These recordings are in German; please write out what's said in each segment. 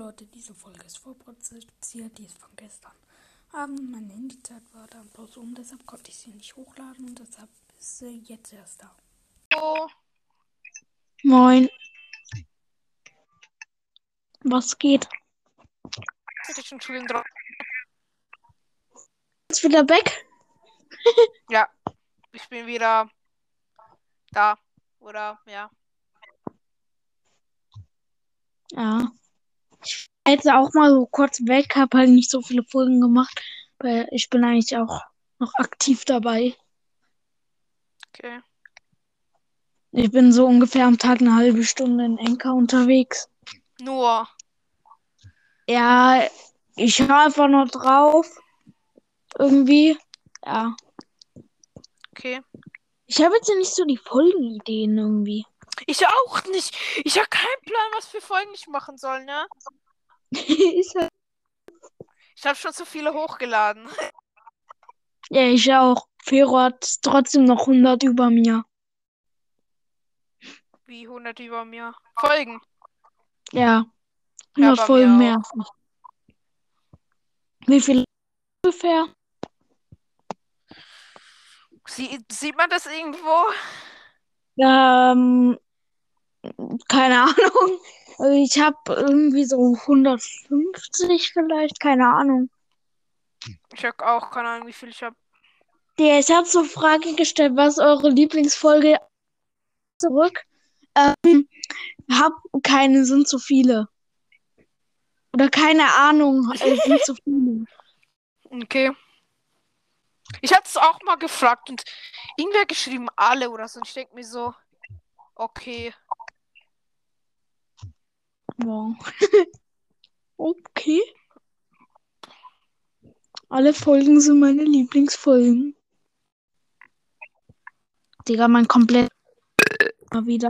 Leute, diese Folge ist vorproduziert, die ist von gestern Abend. Meine Handyzeit war dann bloß um, deshalb konnte ich sie nicht hochladen und deshalb ist sie jetzt erst da. Oh, Moin. Was geht? hätte ich schon Schulen drauf. Ist wieder weg? Ja, ich bin wieder da. Oder, ja. Ja. Ich war jetzt auch mal so kurz weg, habe halt nicht so viele Folgen gemacht, weil ich bin eigentlich auch noch aktiv dabei. Okay. Ich bin so ungefähr am Tag eine halbe Stunde in Enker unterwegs. Nur. Ja, ich höre einfach nur drauf. Irgendwie. Ja. Okay. Ich habe jetzt ja nicht so die Folgenideen irgendwie. Ich auch nicht. Ich habe keinen Plan, was für Folgen ich machen soll, ne? ich hab... Ich habe schon zu viele hochgeladen. Ja, ich auch. Fero hat trotzdem noch 100 über mir. Wie 100 über mir. Folgen. Ja. Ja, 100 bei Folgen mehr. Wie viel ungefähr? Sie sieht man das irgendwo? Ähm, keine Ahnung. Also Ich habe irgendwie so 150 vielleicht, keine Ahnung. Ich habe auch keine Ahnung, wie viel ich habe. Der, ich habe so Frage gestellt, was eure Lieblingsfolge zurück? Ähm, hab keine, sind zu viele. Oder keine Ahnung, äh, sind zu viele. Okay. Ich hatte es auch mal gefragt und irgendwer geschrieben alle oder so. Und ich denke mir so, okay. Wow. Okay. Alle Folgen sind meine Lieblingsfolgen. Digga, mein komplett mal wieder.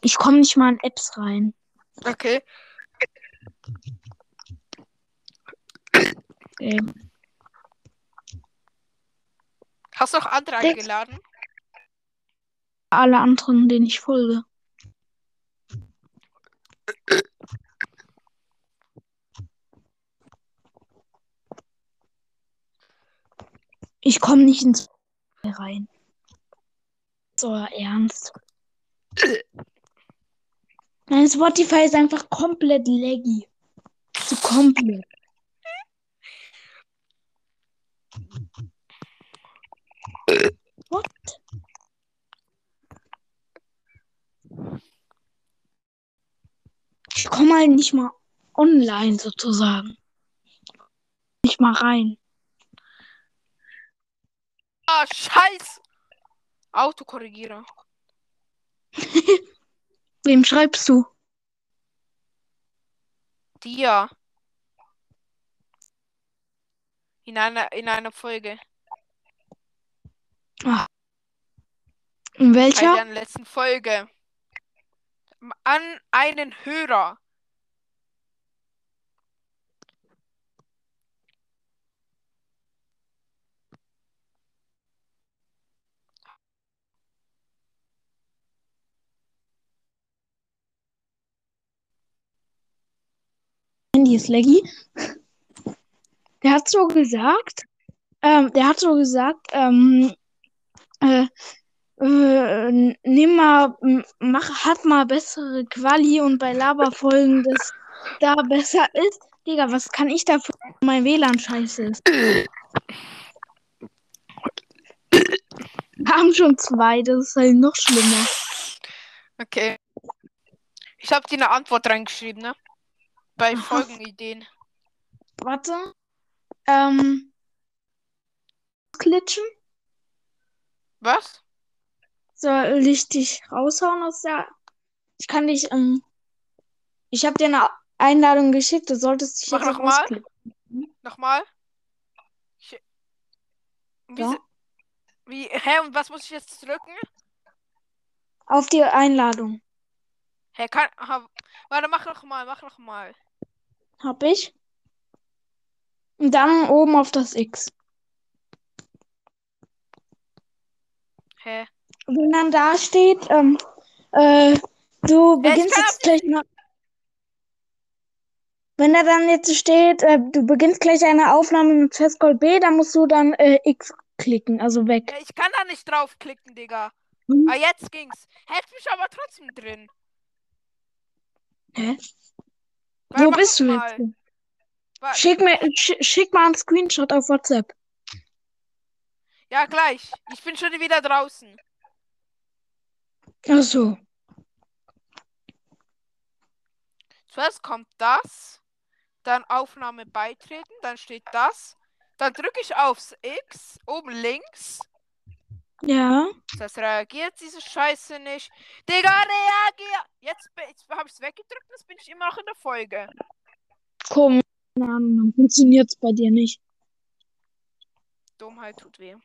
Ich komme nicht mal in Apps rein. Okay. Ey. Hast du auch andere eingeladen? Alle anderen, denen ich folge. Ich komme nicht ins rein. So ernst. Mein Spotify ist einfach komplett laggy. So komplett. What? Ich komme halt nicht mal online sozusagen. Nicht mal rein. Ah, scheiß! Autokorrigierer. Wem schreibst du? Dir. In einer, in einer Folge. In Bei welcher? der letzten Folge. An einen Hörer. Handy ist laggy. Der hat so gesagt, ähm, der hat so gesagt, ähm, äh, äh, nimm mal, mach, hat mal bessere Quali und bei Laberfolgen das da besser ist. Digga, was kann ich dafür, mein WLAN scheiße ist? Haben schon zwei, das ist halt noch schlimmer. Okay. Ich habe dir eine Antwort reingeschrieben, ne? Bei. Folgenideen. Warte. Ähm. Klitschen? Was? Soll ich dich raushauen aus der. Ich kann dich, ähm. Ich habe dir eine Einladung geschickt, du solltest dich Mach jetzt noch mal. rausklicken. Nochmal? Ich... Wie, Ja. wie, hä, und was muss ich jetzt drücken? Auf die Einladung. Hä, kann, ha, warte, mach noch mal, mach noch mal. Hab ich. Und dann oben auf das X. Hä? Wenn dann da steht, ähm, äh, du ich beginnst jetzt gleich nach. Wenn da dann jetzt steht, äh, du beginnst gleich eine Aufnahme mit Festgold B, dann musst du dann äh, X klicken, also weg. Ich kann da nicht draufklicken, Digga. Hm? Ah, jetzt ging's. Hält mich aber trotzdem drin. Hä? Weil, Wo bist du jetzt? Schick mir, sch schick mal einen Screenshot auf WhatsApp. Ja, gleich. Ich bin schon wieder draußen. Ach so. Zuerst kommt das, dann Aufnahme beitreten, dann steht das. Dann drücke ich aufs X, oben links. Ja. Das reagiert diese Scheiße nicht. Digga, reagier! Jetzt, jetzt habe ich es weggedrückt und jetzt bin ich immer noch in der Folge. Komisch. Keine Ahnung, dann funktioniert's bei dir nicht. Dummheit tut weh.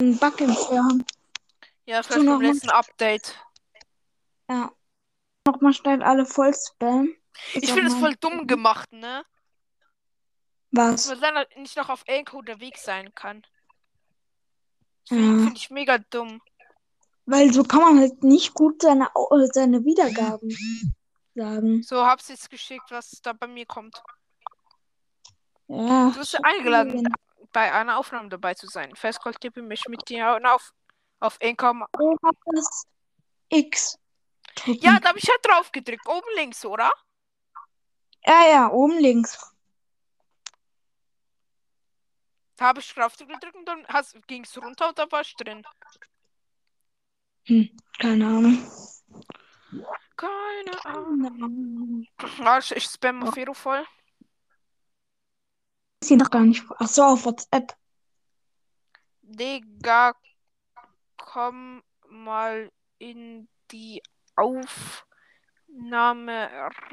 Ein Bug im Firm. Ja, Tu vielleicht beim letzten Update. Ja. Nochmal schnell alle voll spam. Ist Ich finde es voll dumm gemacht, ne? Was? Dass man dann nicht noch auf Anchor unterwegs sein kann. Ja. Finde find ich mega dumm. Weil so kann man halt nicht gut seine, äh, seine Wiedergaben sagen. So, hab's jetzt geschickt, was da bei mir kommt. Ja. Du bist eingeladen, bei einer Aufnahme dabei zu sein. Festgold tippe mich mit dir auf, auf Anchor. ma- Oh, hab das X. Ja, da habe ich ja drauf gedrückt. Oben links, oder? ja, ja, oben links. Da habe ich drauf gedrückt und dann ging es runter und da war ich drin. Hm, keine Ahnung. Keine Ahnung. Ah, ich, ich spam auf Vero voll. Ist sie noch gar nicht. Ach so, auf WhatsApp. Digga, komm mal in die Aufnahme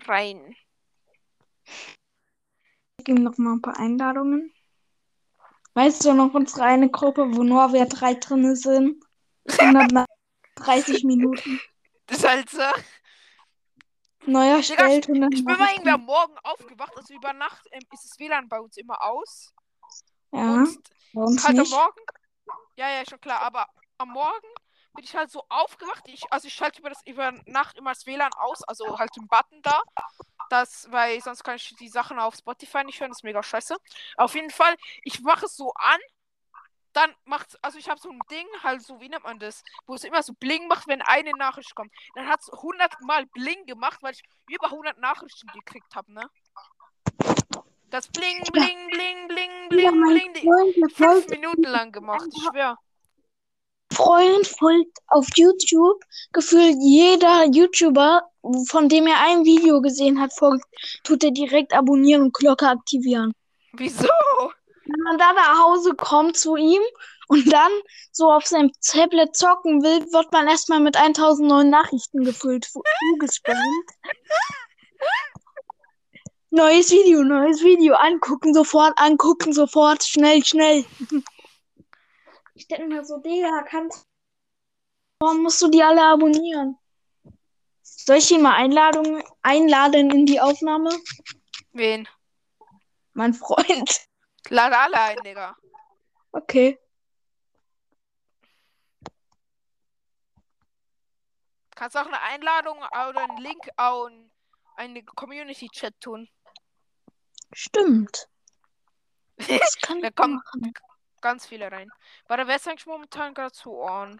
rein. Ich gebe noch mal ein paar Einladungen. Weißt du noch unsere eine Gruppe, wo nur wir drei drin sind? 130 Minuten. Das ist halt so. Neu Digga, erstellt. ich bin mal 130 irgendwie am Morgen aufgewacht. Also über Nacht ähm, ist das WLAN bei uns immer aus. Ja, Und uns halt am nicht. Morgen. Ja, ja, schon klar. Aber am Morgen bin ich halt so aufgewacht. Ich, also ich schalte über das über Nacht immer das WLAN aus. Also halt den Button da. Das, weil sonst kann ich die Sachen auf Spotify nicht hören. Das ist mega scheiße. Auf jeden Fall, ich mache es so an. Dann macht also ich habe so ein Ding, halt so, wie nennt man das, wo es immer so Bling macht, wenn eine Nachricht kommt. Dann hat es 100 Mal Bling gemacht, weil ich über 100 Nachrichten gekriegt habe, ne? Das Bling, Bling, Bling, Bling, Ja, Bling, mein Bling. Die, Freund, der fünf folgt, Minuten lang gemacht, ich schwör. Freund folgt auf YouTube. Gefühlt jeder YouTuber, von dem er ein Video gesehen hat, folgt, tut er direkt abonnieren und Glocke aktivieren. Wieso? Wenn man da nach Hause kommt zu ihm und dann so auf seinem Tablet zocken will, wird man erstmal mit 1000 neuen Nachrichten gefüllt, zugespammt. Neues Video, neues Video, angucken sofort, angucken sofort, schnell, schnell. Ich denke mir so, Digga, kannst Warum musst du die alle abonnieren? Soll ich ihn mal Einladung einladen in die Aufnahme? Wen? Mein Freund. Lade alle ein, Digga. Okay. Kannst auch eine Einladung oder einen Link auf eine Community-Chat tun. Stimmt. Das kann Da kommen machen. Ganz viele rein. Warte, wer ist eigentlich momentan gerade zu on?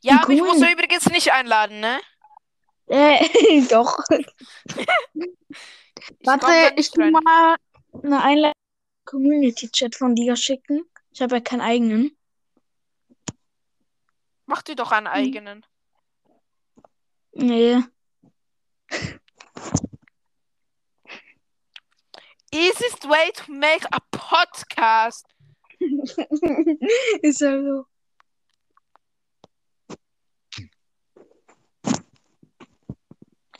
Ja, mich musst du übrigens nicht einladen, ne? Äh, doch. Ich Warte, ich tu mal eine Einladung Community-Chat von dir schicken. Ich habe ja keinen eigenen. Mach dir doch einen Hm. eigenen. Nee. Easiest way to make a podcast. Ist ja so.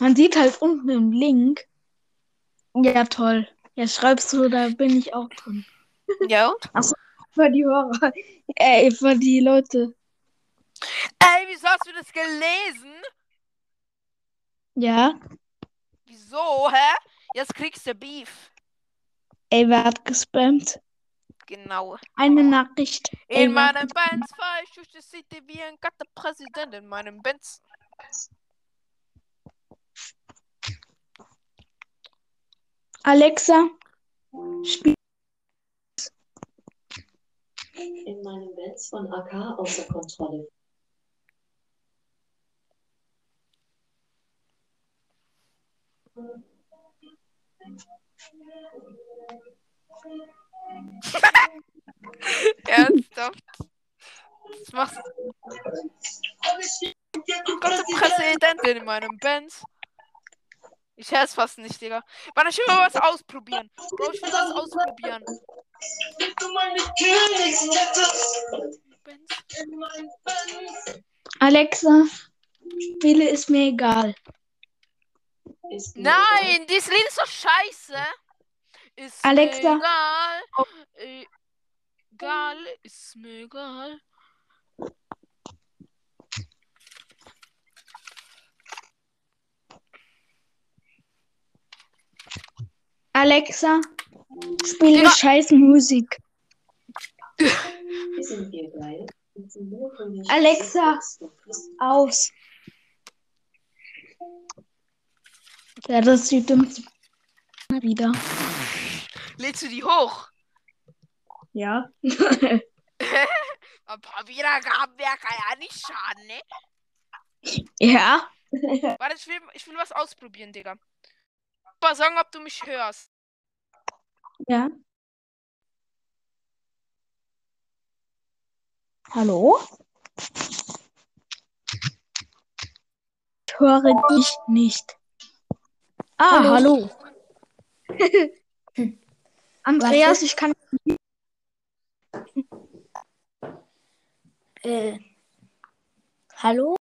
Man sieht halt unten im Link. Ja, toll. Ja, schreibst du, da bin ich auch drin. Ja und? Für die Hörer. Ey, für die Leute. Ey, wieso hast du das gelesen? Ja. Wieso, hä? Jetzt kriegst du Beef. Ey, wer hat gespammt? Genau. Eine Nachricht. In meinem? Benz fahr ich durch die City wie ein Präsident in meinem Benz. Alexa, spiel. In meinem Benz von AK außer Kontrolle. Ernsthaft? Was machst du? Gott, der Präsident in meinem Benz. Ich höre es fast nicht, Digga. Warte, ich will mal was ausprobieren. Bro, ich will was ausprobieren. Alexa, spiele ist mir egal. Ist mir Nein, dieses Lied ist doch scheiße. Ist Alexa. mir egal. Egal, ist mir egal. Alexa, spiele Digga. scheiß Musik. Alexa. Aus. Ja, das ist die dümmste wieder. Lädst du die hoch? Ja. Ein paar Wiedergaben wäre kann ja nicht schaden, ne? ja. Warte, ich will, ich will was ausprobieren, Digga. Mal sagen, ob du mich hörst. Ja. Hallo? Ich höre dich nicht. Ah, hallo. Andreas, ich kann. Äh, hallo?